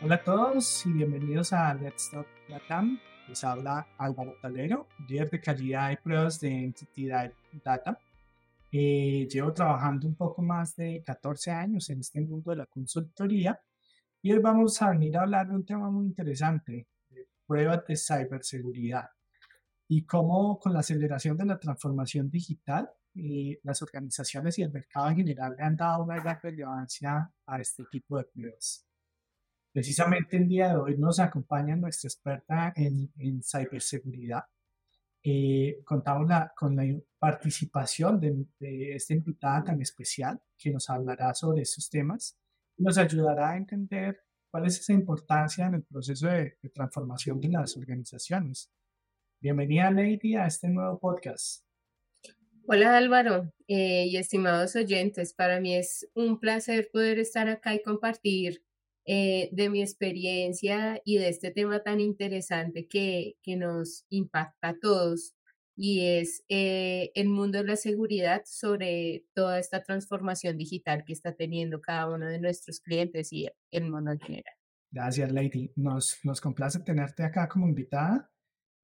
Hola a todos y bienvenidos a Let's Talk Latam. Les habla Álvaro Talero, líder de calidad y pruebas de Entity Data. Eh, llevo trabajando un poco más de 14 años en este mundo de la consultoría y hoy vamos a venir a hablar de un tema muy interesante, de pruebas de ciberseguridad y cómo con la aceleración de la transformación digital eh, las organizaciones y el mercado en general le han dado una gran relevancia a este tipo de pruebas. Precisamente el día de hoy nos acompaña nuestra experta en, en ciberseguridad. Eh, contamos la, con la participación de, de, esta invitada tan especial que nos hablará sobre estos temas y nos ayudará a entender cuál es esa importancia en el proceso de, de transformación de las organizaciones. Bienvenida, Lady, a este nuevo podcast. Hola Álvaro eh, y estimados oyentes, para mí es un placer poder estar acá y compartir eh, de mi experiencia y de este tema tan interesante que, que nos impacta a todos y es eh, el mundo de la seguridad sobre toda esta transformación digital que está teniendo cada uno de nuestros clientes y el mundo en general. Gracias, Lady. Nos, nos complace tenerte acá como invitada.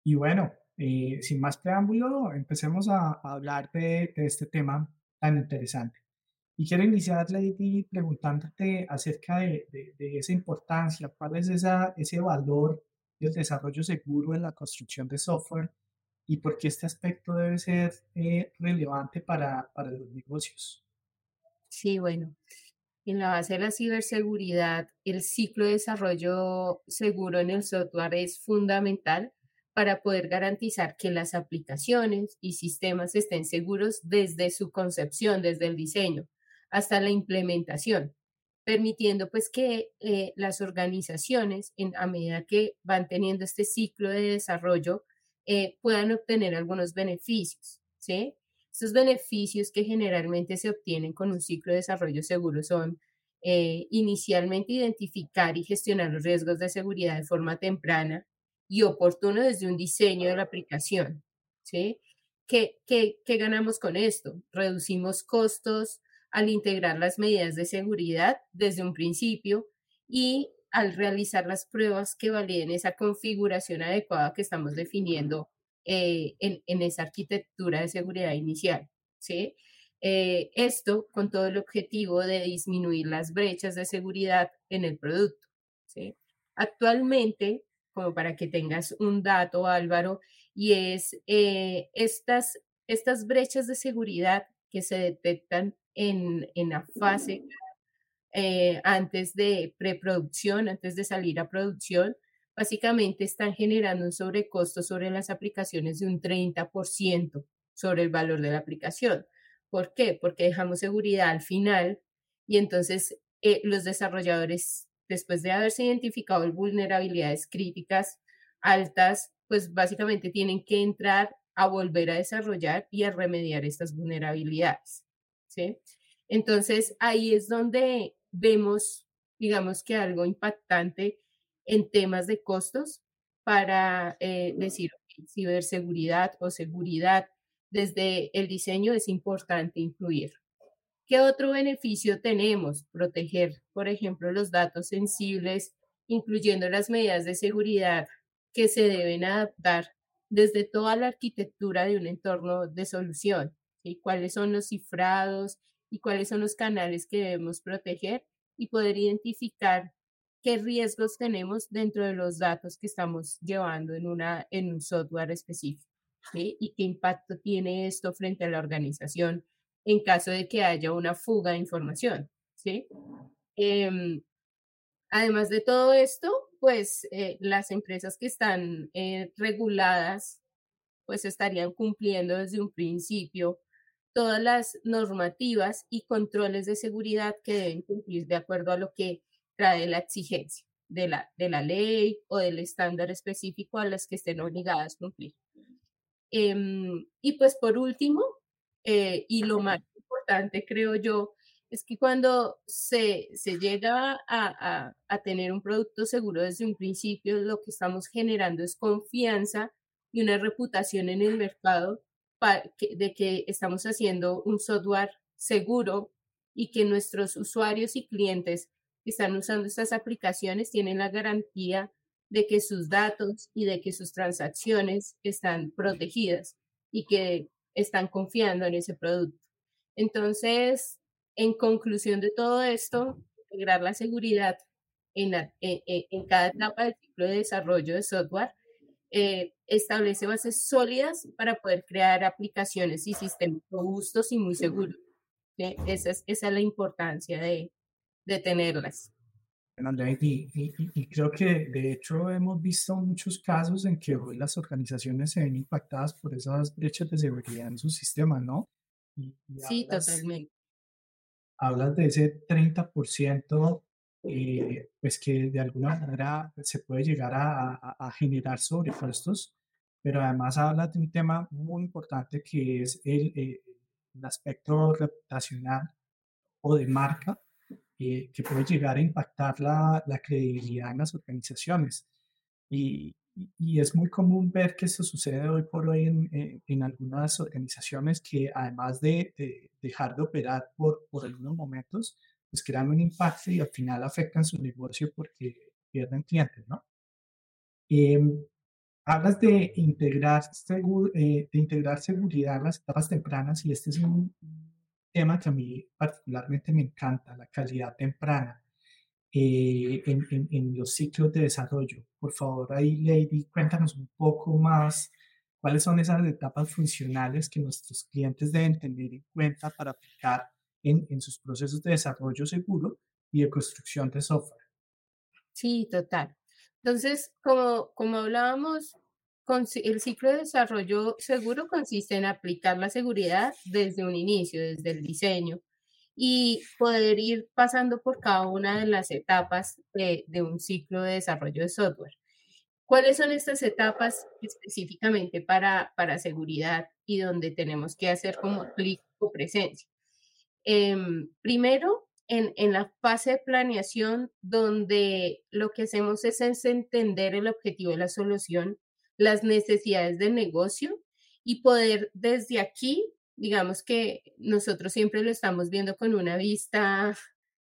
Y bueno, eh, sin más preámbulo, empecemos a, a hablar de, de, este tema tan interesante. Y quiero iniciar, Lady, preguntándote acerca de, esa importancia, cuál es ese valor del desarrollo seguro en la construcción de software y por qué este aspecto debe ser eh, relevante para, para los negocios. Sí, bueno, en la base de la ciberseguridad, el ciclo de desarrollo seguro en el software es fundamental para poder garantizar que las aplicaciones y sistemas estén seguros desde su concepción, desde el diseño hasta la implementación, permitiendo pues que eh, las organizaciones, en, a medida que van teniendo este ciclo de desarrollo, eh, puedan obtener algunos beneficios, ¿sí? Estos beneficios que generalmente se obtienen con un ciclo de desarrollo seguro son eh, inicialmente identificar y gestionar los riesgos de seguridad de forma temprana y oportuno desde un diseño de la aplicación, ¿sí? ¿Qué, qué, qué ganamos con esto? Reducimos costos, al integrar las medidas de seguridad desde un principio y al realizar las pruebas que validen esa configuración adecuada que estamos definiendo eh, en, en, esa arquitectura de seguridad inicial. ¿sí? Eh, esto con todo el objetivo de disminuir las brechas de seguridad en el producto. ¿sí? Actualmente, como para que tengas un dato, Álvaro, y es eh, estas, estas brechas de seguridad que se detectan en, en la fase eh, antes de preproducción, antes de salir a producción, básicamente están generando un sobrecosto sobre las aplicaciones de un 30% sobre el valor de la aplicación. ¿Por qué? Porque dejamos seguridad al final y entonces eh, los desarrolladores, después de haberse identificado vulnerabilidades críticas altas, pues básicamente tienen que entrar a volver a desarrollar y a remediar estas vulnerabilidades. ¿Sí? Entonces, ahí es donde vemos, digamos que algo impactante en temas de costos para eh, decir ciberseguridad o seguridad desde el diseño es importante incluir. ¿Qué otro beneficio tenemos? Proteger, por ejemplo, los datos sensibles, incluyendo las medidas de seguridad que se deben adaptar desde toda la arquitectura de un entorno de solución. ¿Sí? ¿Cuáles son los cifrados y cuáles son los canales que debemos proteger y poder identificar qué riesgos tenemos dentro de los datos que estamos llevando en, una, en un software específico y qué impacto tiene esto frente a la organización en caso de que haya una fuga de información. ¿sí? Eh, además de todo esto, pues eh, las empresas que están eh, reguladas pues estarían cumpliendo desde un principio todas las normativas y controles de seguridad que deben cumplir de acuerdo a lo que trae la exigencia de la, de la ley o del estándar específico a las que estén obligadas a cumplir. Eh, y pues por último, eh, y lo más importante creo yo, es que cuando se, se llega a, a, a, tener un producto seguro desde un principio, lo que estamos generando es confianza y una reputación en el mercado de que estamos haciendo un software seguro y que nuestros usuarios y clientes están usando estas aplicaciones tienen la garantía de que sus datos y de que sus transacciones están protegidas y que están confiando en ese producto. Entonces, en conclusión de todo esto, integrar la seguridad en, e, e, en, cada etapa del ciclo de desarrollo de software eh, establece bases sólidas para poder crear aplicaciones y sistemas robustos y muy seguros. Esa, es, esa es la importancia de, de tenerlas. Y, y, creo que de hecho hemos visto muchos casos en que hoy las organizaciones se ven impactadas por esas brechas de seguridad en sus sistemas, ¿no? sí, totalmente. Hablas de ese 30%, eh, pues que de alguna manera se puede llegar a, a, generar sobrecostos, pero además hablas de un tema muy importante que es el, eh, el aspecto reputacional o de marca eh, que puede llegar a impactar la, la, credibilidad en las organizaciones. Y, y, es muy común ver que esto sucede hoy por hoy en, en, algunas organizaciones que además de, de, dejar de operar por, por algunos momentos, pues crean un impacto y al final afectan su negocio porque pierden clientes, ¿no? Eh, hablas de integrar, eh, de integrar seguridad en las etapas tempranas y este es un tema que a mí particularmente me encanta, la calidad temprana eh, en, en, en, los ciclos de desarrollo. Por favor, ahí, Lady, cuéntanos un poco más cuáles son esas etapas funcionales que nuestros clientes deben tener en cuenta para aplicar en, en sus procesos de desarrollo seguro y de construcción de software. Sí, total. Entonces, como, como hablábamos, el ciclo de desarrollo seguro consiste en aplicar la seguridad desde un inicio, desde el diseño, y poder ir pasando por cada una de las etapas de, de un ciclo de desarrollo de software. ¿Cuáles son estas etapas específicamente para, para seguridad y donde tenemos que hacer como clic o presencia? Eh, primero, en, en, la fase de planeación, donde lo que hacemos es, entender el objetivo de la solución, las necesidades del negocio y poder desde aquí digamos que nosotros siempre lo estamos viendo con una vista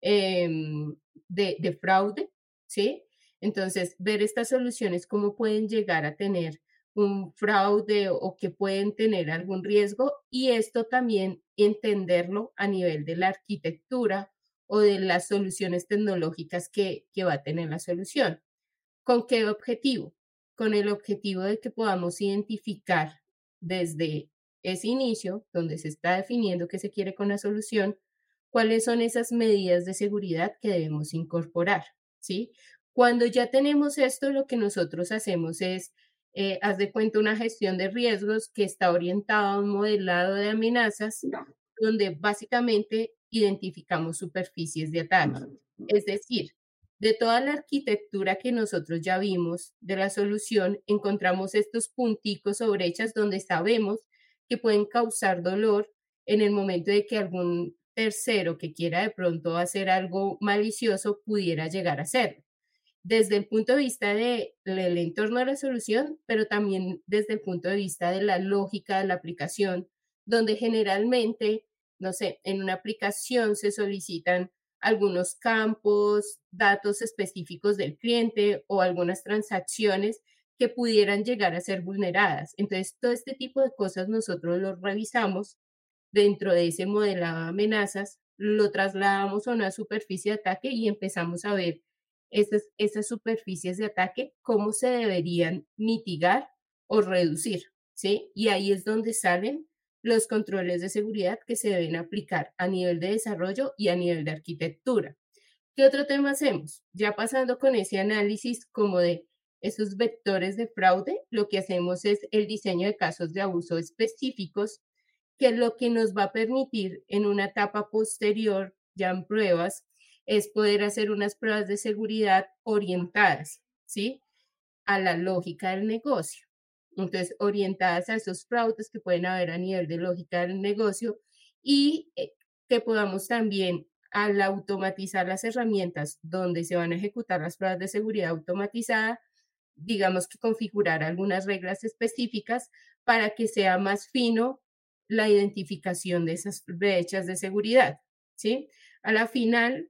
em, de, de, fraude, ¿sí? Entonces, ver estas soluciones, cómo pueden llegar a tener un fraude o, que pueden tener algún riesgo y esto también entenderlo a nivel de la arquitectura o de las soluciones tecnológicas que, que va a tener la solución. ¿Con qué objetivo? Con el objetivo de que podamos identificar desde ese inicio, donde se está definiendo qué se quiere con la solución, cuáles son esas medidas de seguridad que debemos incorporar, ¿sí? Cuando ya tenemos esto, lo que nosotros hacemos es, eh, haz de cuenta, una gestión de riesgos que está orientada a un modelado de amenazas, donde básicamente identificamos superficies de ataque. Es decir, de toda la arquitectura que nosotros ya vimos de la solución, encontramos estos punticos o brechas donde sabemos que pueden causar dolor en el momento de que algún tercero que quiera de pronto hacer algo malicioso pudiera llegar a hacerlo. Desde el punto de vista del de, entorno de la solución, pero también desde el punto de vista de la lógica de la aplicación, donde generalmente, no sé, en una aplicación se solicitan algunos campos, datos específicos del cliente o algunas transacciones que pudieran llegar a ser vulneradas. Entonces, todo este tipo de cosas nosotros lo revisamos dentro de ese modelado de amenazas, lo trasladamos a una superficie de ataque y empezamos a ver esas, esas superficies de ataque, cómo se deberían mitigar o reducir, ¿sí? Y ahí es donde salen los controles de seguridad que se deben aplicar a nivel de desarrollo y a nivel de arquitectura. ¿Qué otro tema hacemos? Ya pasando con ese análisis como de esos vectores de fraude, lo que hacemos es el diseño de casos de abuso específicos, que lo que nos va a permitir en una etapa posterior, ya en pruebas, es poder hacer unas pruebas de seguridad orientadas, ¿sí? A la lógica del negocio. Entonces, orientadas a esos fraudes que pueden haber a nivel de lógica del negocio y eh, que podamos también, al automatizar las herramientas donde se van a ejecutar las pruebas de seguridad automatizada, digamos que configurar algunas reglas específicas para que sea más fino la identificación de esas brechas de seguridad, ¿sí? A la final,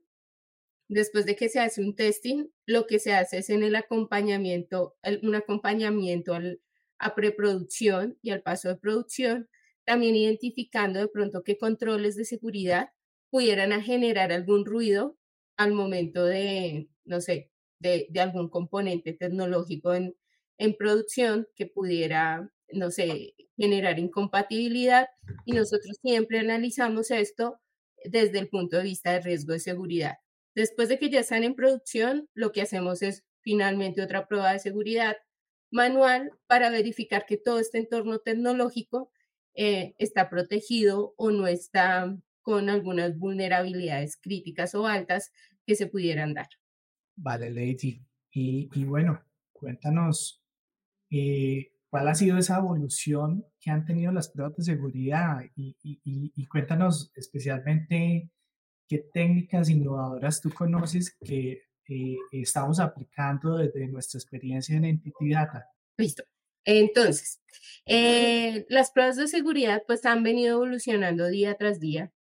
Después de que se hace un testing, lo que se hace es en el acompañamiento, un acompañamiento al, a preproducción y al paso de producción, también identificando de pronto qué controles de seguridad pudieran generar algún ruido al momento de, no sé, de, algún componente tecnológico en, en producción que pudiera, no sé, generar incompatibilidad. Y nosotros siempre analizamos esto desde el punto de vista de riesgo de seguridad. Después de que ya están en producción, lo que hacemos es finalmente otra prueba de seguridad manual para verificar que todo este entorno tecnológico eh, está protegido o no está con algunas vulnerabilidades críticas o altas que se pudieran dar. Vale, Lady. Y, bueno, cuéntanos eh, cuál ha sido esa evolución que han tenido las pruebas de seguridad y cuéntanos especialmente ¿qué técnicas innovadoras tú conoces que eh, estamos aplicando desde nuestra experiencia en Entity Data? Listo. Entonces, eh, las pruebas de seguridad pues han venido evolucionando día tras día,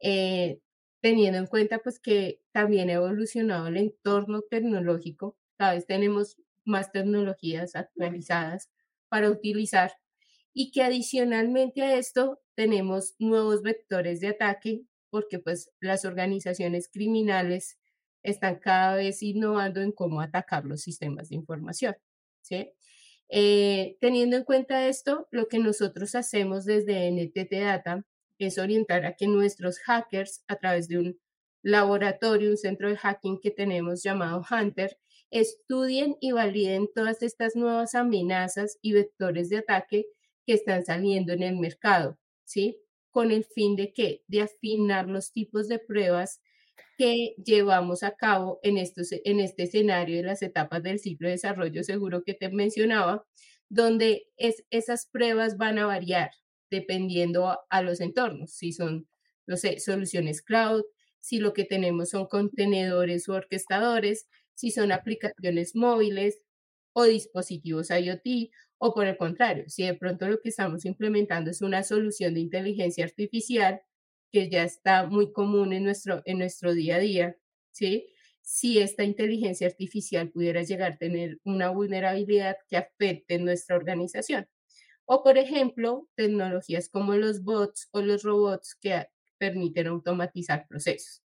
eh, teniendo en cuenta pues que también ha evolucionado el entorno tecnológico. Cada vez tenemos más tecnologías actualizadas para utilizar y que adicionalmente a esto tenemos nuevos vectores de ataque porque pues las organizaciones criminales están cada vez innovando en cómo atacar los sistemas de información. ¿sí? Eh, teniendo en cuenta esto, lo que nosotros hacemos desde NTT Data es orientar a que nuestros hackers, a través de un laboratorio, un centro de hacking que tenemos llamado Hunter, estudien y validen todas estas nuevas amenazas y vectores de ataque que están saliendo en el mercado, ¿sí? Con el fin de que de afinar los tipos de pruebas que llevamos a cabo en, estos, en este escenario de las etapas del ciclo de desarrollo seguro que te mencionaba, donde es, esas pruebas van a variar dependiendo a, los entornos, si son, no sé, soluciones cloud, si lo que tenemos son contenedores o orquestadores, si son aplicaciones móviles o dispositivos IoT o por el contrario, si de pronto lo que estamos implementando es una solución de inteligencia artificial que ya está muy común en nuestro, en nuestro día a día, ¿sí? Si esta inteligencia artificial pudiera llegar a tener una vulnerabilidad que afecte nuestra organización. O, por ejemplo, tecnologías como los bots o los robots que permiten automatizar procesos.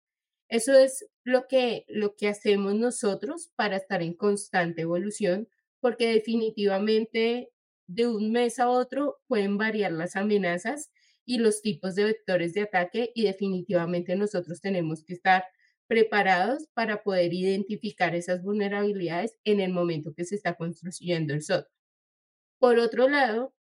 Eso es lo que, lo que hacemos nosotros para estar en constante evolución porque definitivamente de un mes a otro pueden variar las amenazas y los tipos de vectores de ataque y definitivamente nosotros tenemos que estar preparados para poder identificar esas vulnerabilidades en el momento que se está construyendo el software. Por otro lado,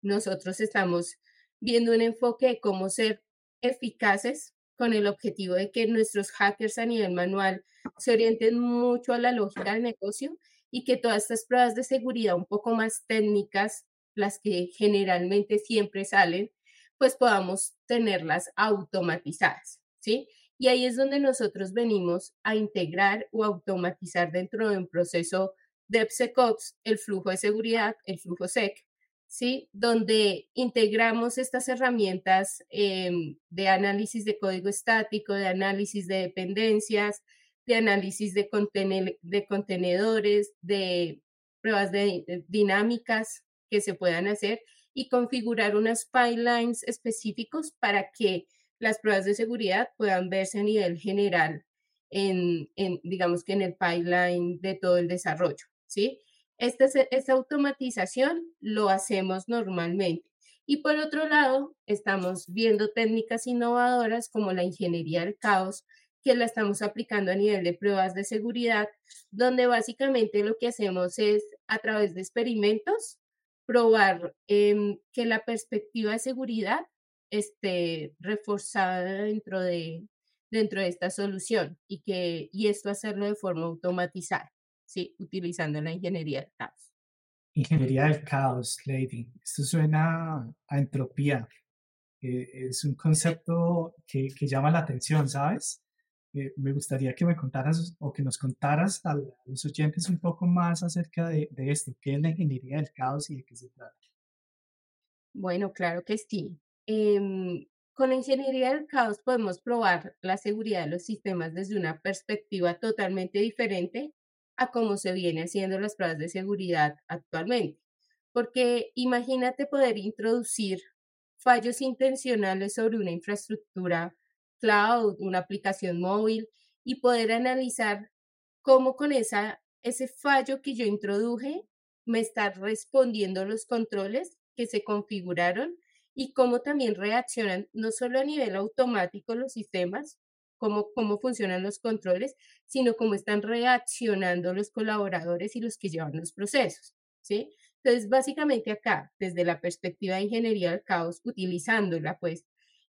nosotros estamos viendo un enfoque de cómo ser eficaces con el objetivo de que nuestros hackers a nivel manual se orienten mucho a la lógica del negocio y que todas estas pruebas de seguridad un poco más técnicas, las que generalmente siempre salen, pues podamos tenerlas automatizadas, ¿sí? Y ahí es donde nosotros venimos a integrar o automatizar dentro de un proceso DevSecOps el flujo de seguridad, el flujo SEC, ¿sí? Donde integramos estas herramientas em, de análisis de código estático, de análisis de dependencias, de análisis de, de contenedores, de pruebas de, dinámicas que se puedan hacer y configurar unas pipelines específicos para que las pruebas de seguridad puedan verse a nivel general en, digamos que en el pipeline de todo el desarrollo, ¿sí? Esta, esta automatización lo hacemos normalmente. Y por otro lado, estamos viendo técnicas innovadoras como la ingeniería del caos, que la estamos aplicando a nivel de pruebas de seguridad, donde básicamente lo que hacemos es a través de experimentos probar em, que la perspectiva de seguridad esté reforzada dentro de, dentro de esta solución y, que, y esto hacerlo de forma automatizada, ¿sí? utilizando la ingeniería del caos. Ingeniería del caos, Lady. Esto suena a entropía. Eh, es un concepto que, que llama la atención, ¿sabes? Eh, me gustaría que me contaras o que nos contaras a los oyentes un poco más acerca de, esto, qué es la ingeniería del caos y de qué se trata. Bueno, claro que sí. Em, con ingeniería del caos podemos probar la seguridad de los sistemas desde una perspectiva totalmente diferente a cómo se viene haciendo las pruebas de seguridad actualmente. Porque imagínate poder introducir fallos intencionales sobre una infraestructura cloud, una aplicación móvil y poder analizar cómo con esa, ese fallo que yo introduje me están respondiendo los controles que se configuraron y cómo también reaccionan no solo a nivel automático los sistemas, cómo, cómo funcionan los controles, sino cómo están reaccionando los colaboradores y los que llevan los procesos, ¿sí? Entonces, básicamente acá, desde la perspectiva de ingeniería del caos, utilizándola, pues,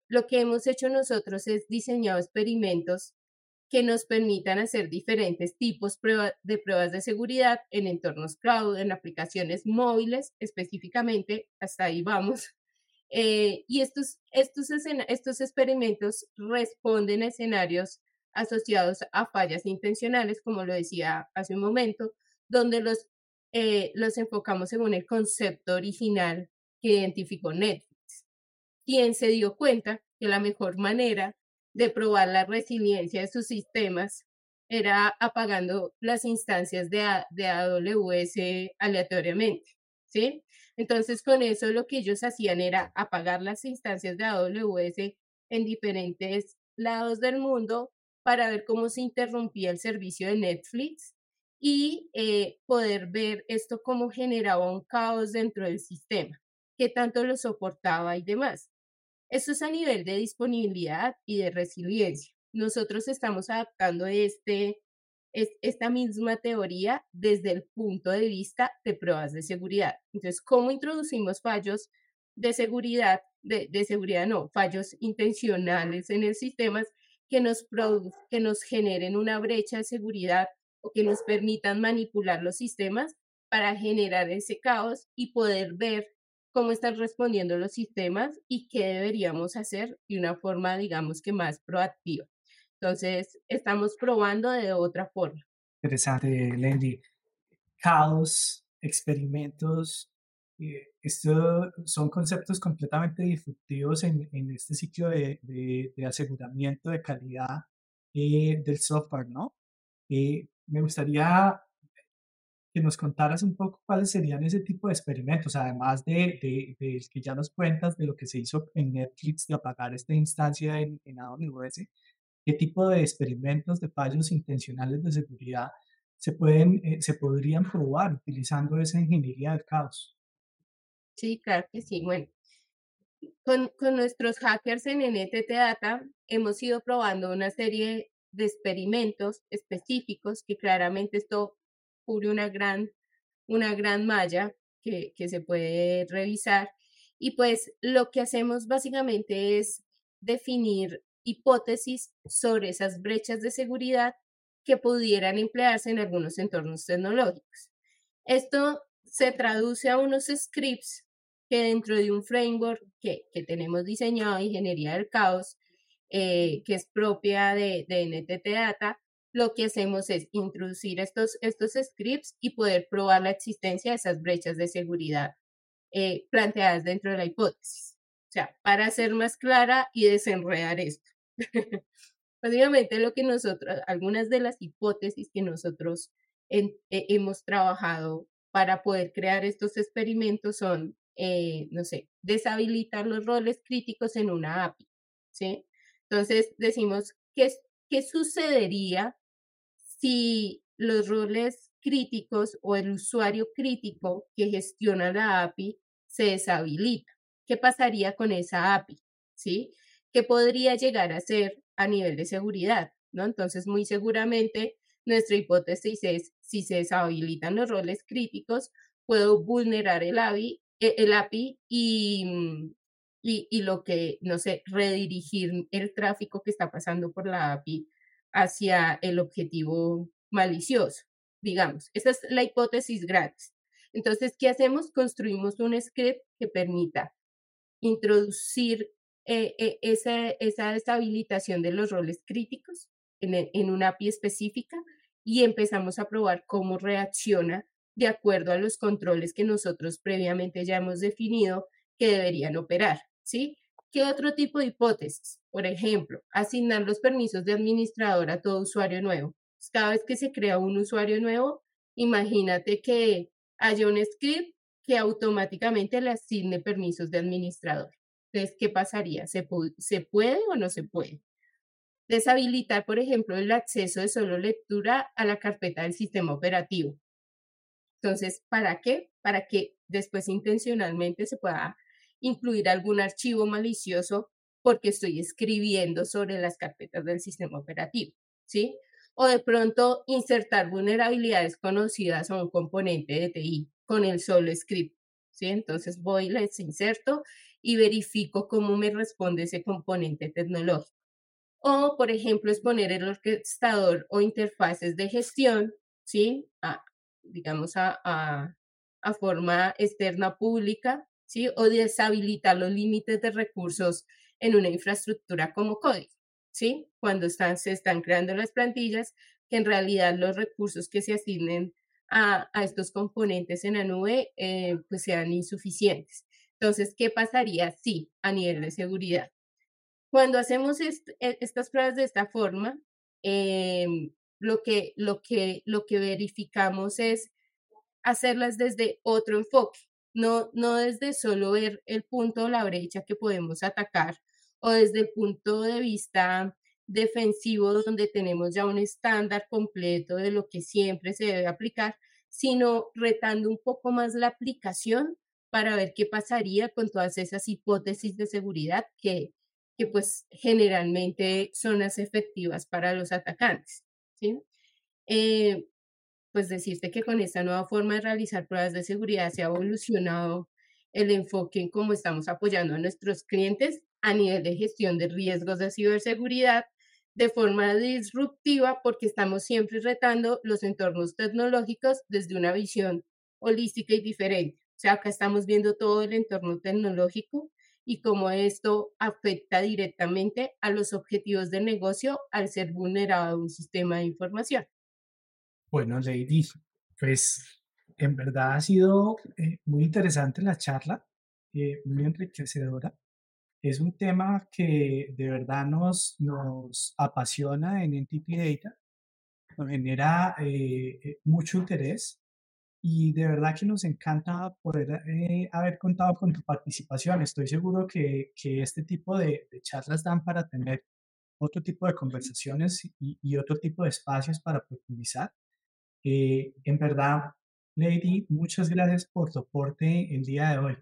lo que hemos hecho nosotros es diseñar experimentos que nos permitan hacer diferentes tipos de pruebas de seguridad en entornos cloud, en aplicaciones móviles específicamente, hasta ahí vamos. Eh, y estos, estos, estos experimentos responden a escenarios asociados a fallas intencionales, como lo decía hace un momento, donde los, eh, los enfocamos según el concepto original que identificó Netflix, quien se dio cuenta que la mejor manera de probar la resiliencia de sus sistemas era apagando las instancias de, de AWS aleatoriamente, ¿sí? Entonces, con eso lo que ellos hacían era apagar las instancias de AWS en diferentes lados del mundo para ver cómo se interrumpía el servicio de Netflix y eh, poder ver esto cómo generaba un caos dentro del sistema, qué tanto lo soportaba y demás. Esto es a nivel de disponibilidad y de resiliencia. Nosotros estamos adaptando este, esta misma teoría desde el punto de vista de pruebas de seguridad. Entonces, ¿cómo introducimos fallos de seguridad, de, seguridad no, fallos intencionales en el sistema que nos, que nos generen una brecha de seguridad o que nos permitan manipular los sistemas para generar ese caos y poder ver cómo están respondiendo los sistemas y qué deberíamos hacer de una forma, digamos que más proactiva. Entonces, estamos probando de otra forma. Interesante, Lendy. Caos, experimentos, eh, estos son conceptos completamente disruptivos en, en este ciclo de, de, aseguramiento de calidad eh, del software, ¿no? Eh, me gustaría que nos contaras un poco cuáles serían ese tipo de experimentos, además de, de, que ya nos cuentas de lo que se hizo en Netflix de apagar esta instancia en, en AWS, qué tipo de experimentos de fallos intencionales de seguridad se, pueden, eh, se podrían probar utilizando esa ingeniería del caos. Sí, claro que sí. Bueno, con, con nuestros hackers en NTT Data hemos ido probando una serie de experimentos específicos que claramente esto cubre una gran, una gran malla que, que se puede revisar. Y pues lo que hacemos básicamente es definir hipótesis sobre esas brechas de seguridad que pudieran emplearse en algunos entornos tecnológicos. Esto se traduce a unos scripts que dentro de un framework que, que tenemos diseñado, Ingeniería del Caos, eh, que es propia de, de NTT Data, lo que hacemos es introducir estos, estos scripts y poder probar la existencia de esas brechas de seguridad eh, planteadas dentro de la hipótesis. O sea, para ser más clara y desenredar esto. Básicamente lo que nosotros, algunas de las hipótesis que nosotros eh, hemos trabajado para poder crear estos experimentos son, eh, no sé, deshabilitar los roles críticos en una API, ¿sí? Entonces decimos, ¿qué, qué sucedería si los roles críticos o el usuario crítico que gestiona la API se deshabilita. ¿Qué pasaría con esa API? ¿Sí? ¿Qué podría llegar a ser a nivel de seguridad? ¿no? Entonces, muy seguramente nuestra hipótesis es, si se deshabilitan los roles críticos, puedo vulnerar el API, e, el API y, y, y lo que, no sé, redirigir el tráfico que está pasando por la API hacia el objetivo malicioso, digamos. Esa es la hipótesis gratis. Entonces, ¿qué hacemos? Construimos un script que permita introducir eh, eh, esa, esa deshabilitación de los roles críticos en, en una API específica y empezamos a probar cómo reacciona de acuerdo a los controles que nosotros previamente ya hemos definido que deberían operar, ¿sí? ¿Qué otro tipo de hipótesis? Por ejemplo, asignar los permisos de administrador a todo usuario nuevo. Cada vez que se crea un usuario nuevo, imagínate que haya un script que automáticamente le asigne permisos de administrador. Entonces, ¿qué pasaría? ¿Se, ¿Se puede o no se puede? Deshabilitar, por ejemplo, el acceso de solo lectura a la carpeta del sistema operativo. Entonces, ¿para qué? Para que después intencionalmente se pueda incluir algún archivo malicioso porque estoy escribiendo sobre las carpetas del sistema operativo, ¿sí? O de pronto insertar vulnerabilidades conocidas a un componente de TI con el solo script, ¿sí? Entonces voy, les inserto y verifico cómo me responde ese componente tecnológico. O, por ejemplo, exponer el orquestador o interfaces de gestión, ¿sí? Digamos, a, a, a forma externa pública, ¿sí? O deshabilitar los límites de recursos en una infraestructura como código, ¿sí? Cuando están, se están creando las plantillas, que en realidad los recursos que se asignen a, a estos componentes en la nube eh, pues sean insuficientes. Entonces, ¿qué pasaría si a nivel de seguridad? Cuando hacemos e, estas pruebas de esta forma, em, lo, que, lo, que, lo que verificamos es hacerlas desde otro enfoque, no, no desde solo ver el punto o la brecha que podemos atacar o desde el punto de vista defensivo donde tenemos ya un estándar completo de lo que siempre se debe aplicar, sino retando un poco más la aplicación para ver qué pasaría con todas esas hipótesis de seguridad que, que pues generalmente son las efectivas para los atacantes. ¿sí? Eh, pues decirte que con esta nueva forma de realizar pruebas de seguridad se ha evolucionado el enfoque en cómo estamos apoyando a nuestros clientes a nivel de gestión de riesgos de ciberseguridad de forma disruptiva porque estamos siempre retando los entornos tecnológicos desde una visión holística y diferente. O sea, acá estamos viendo todo el entorno tecnológico y cómo esto afecta directamente a los objetivos de negocio al ser vulnerado un sistema de información. Bueno, Lady, pues en verdad ha sido eh, muy interesante la charla, eh, muy enriquecedora. Es un tema que de verdad nos, nos apasiona en Entity Data, nos genera eh, mucho interés y de verdad que nos encanta poder haber contado con tu participación. Estoy seguro que, que este tipo de, de, charlas dan para tener otro tipo de conversaciones y, y otro tipo de espacios para profundizar. Eh, en verdad, Lady, muchas gracias por tu aporte el día de hoy.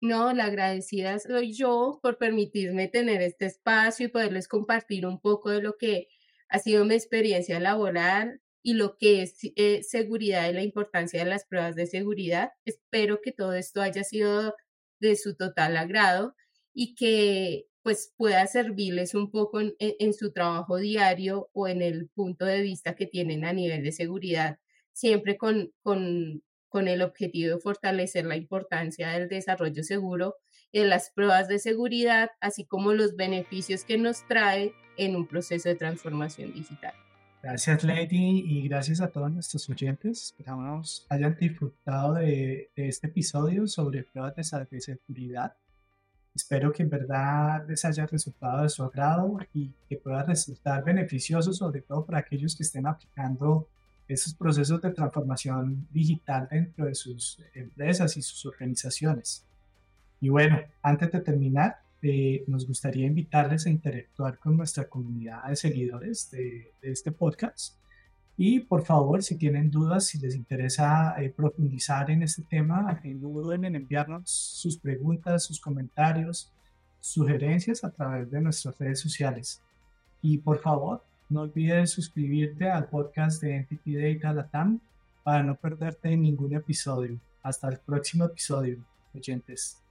No, la agradecida soy yo por permitirme tener este espacio y poderles compartir un poco de lo que ha sido mi experiencia laboral y lo que es eh, seguridad y la importancia de las pruebas de seguridad. Espero que todo esto haya sido de su total agrado y que pues pueda servirles un poco en, su trabajo diario o en el punto de vista que tienen a nivel de seguridad, siempre con, con, con el objetivo de fortalecer la importancia del desarrollo seguro, de las pruebas de seguridad, así como los beneficios que nos trae en un proceso de transformación digital. Gracias Lady y gracias a todos nuestros oyentes. Esperamos hayan disfrutado de, de este episodio sobre pruebas de seguridad Espero que en verdad les haya resultado de su agrado y que pueda resultar beneficioso, sobre todo para aquellos que estén aplicando esos procesos de transformación digital dentro de sus empresas y sus organizaciones. Y bueno, antes de terminar, eh, nos gustaría invitarles a interactuar con nuestra comunidad de seguidores de, de este podcast y por favor, si tienen dudas, si les interesa eh, profundizar en este tema, eh, no duden en enviarnos sus preguntas, sus comentarios, sugerencias a través de nuestras redes sociales. Y por favor, no olvides suscribirte al podcast de Entity Data Latam para no perderte ningún episodio. Hasta el próximo episodio, oyentes.